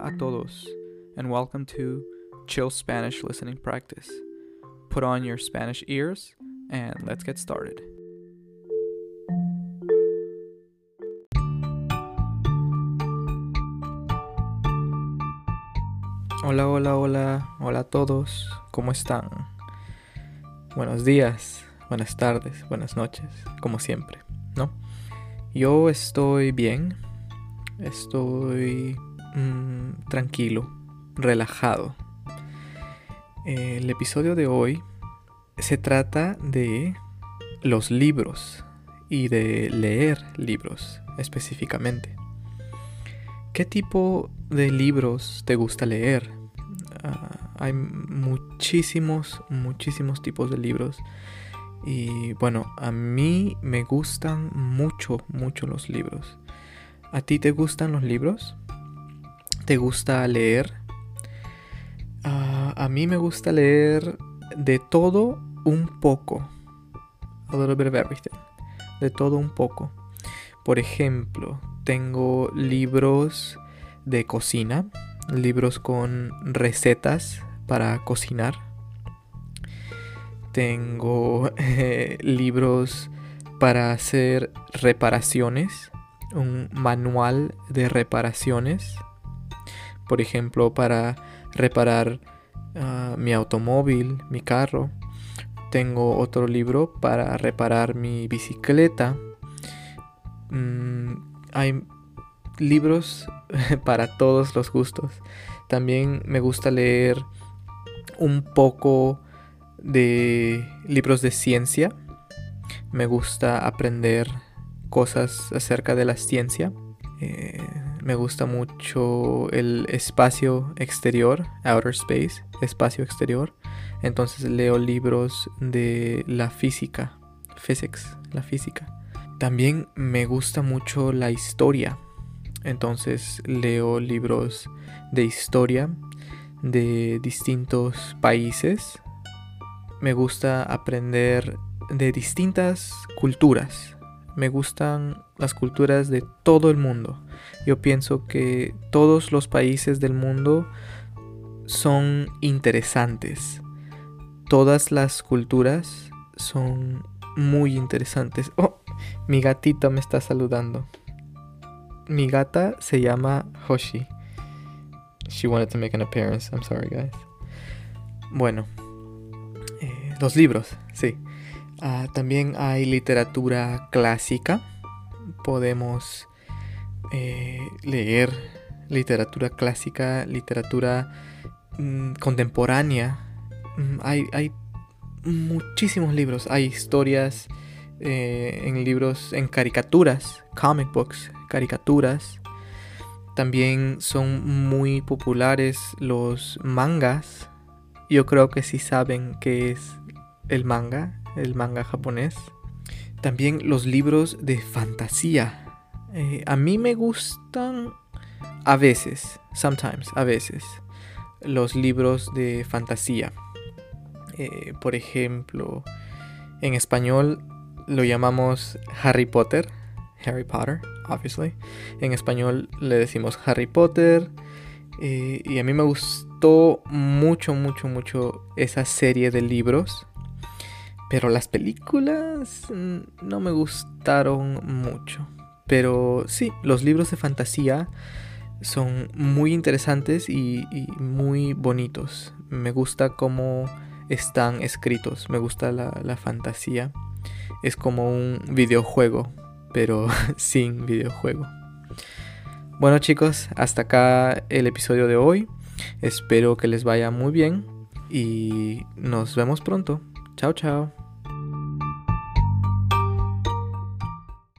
Hola a todos, and welcome to Chill Spanish Listening Practice. Put on your Spanish ears, and let's get started. Hola, hola, hola, hola a todos, ¿cómo están? Buenos días, buenas tardes, buenas noches, como siempre, ¿no? Yo estoy bien, estoy mm, tranquilo, relajado. El episodio de hoy se trata de los libros y de leer libros específicamente. ¿Qué tipo de libros te gusta leer? Ah, hay muchísimos, muchísimos tipos de libros. Y bueno, a mí me gustan mucho, mucho los libros. ¿A ti te gustan los libros? ¿Te gusta leer? Ah, a mí me gusta leer de todo un poco. A little bit of everything. De todo un poco. Por ejemplo, tengo libros de cocina, libros con recetas para cocinar. Tengo eh, libros para hacer reparaciones, un manual de reparaciones. Por ejemplo, para reparar ah, mi automóvil, mi carro. Tengo otro libro para reparar mi bicicleta. Mm, hay libros para todos los gustos. También me gusta leer un poco de libros de ciencia. Me gusta aprender cosas acerca de la ciencia. Eh, me gusta mucho el espacio exterior, outer space, espacio exterior. Entonces leo libros de la física, physics, la física. También me gusta mucho la historia. Entonces leo libros de historia de distintos países. Me gusta aprender de distintas culturas. Me gustan las culturas de todo el mundo. Yo pienso que todos los países del mundo son interesantes. Todas las culturas son muy interesantes. Oh, mi gatita me está saludando. Mi gata se llama Hoshi. She wanted to make an appearance. I'm sorry, guys. Bueno, eh, los libros, sí. Ah, también hay literatura clásica. Podemos eh, leer literatura clásica, literatura mm, contemporánea. Mm, hay, hay, muchísimos libros. Hay historias eh, en libros, en caricaturas, comic books, caricaturas. También son muy populares los mangas. Yo creo que sí saben qué es el manga, el manga japonés. También los libros de fantasía. Eh, a mí me gustan a veces, sometimes, a veces, los libros de fantasía. Eh, por ejemplo, en español lo llamamos Harry Potter. Harry Potter, obviously. En español le decimos Harry Potter. Eh, y a mí me gustó mucho, mucho, mucho esa serie de libros. Pero las películas mm, no me gustaron mucho. Pero sí, los libros de fantasía son muy interesantes y, muy bonitos. Me gusta cómo están escritos. Me gusta la, la fantasía. Es como un videojuego, pero sin videojuego. Bueno chicos, hasta acá el episodio de hoy. Espero que les vaya muy bien y nos vemos pronto. Chao, chao.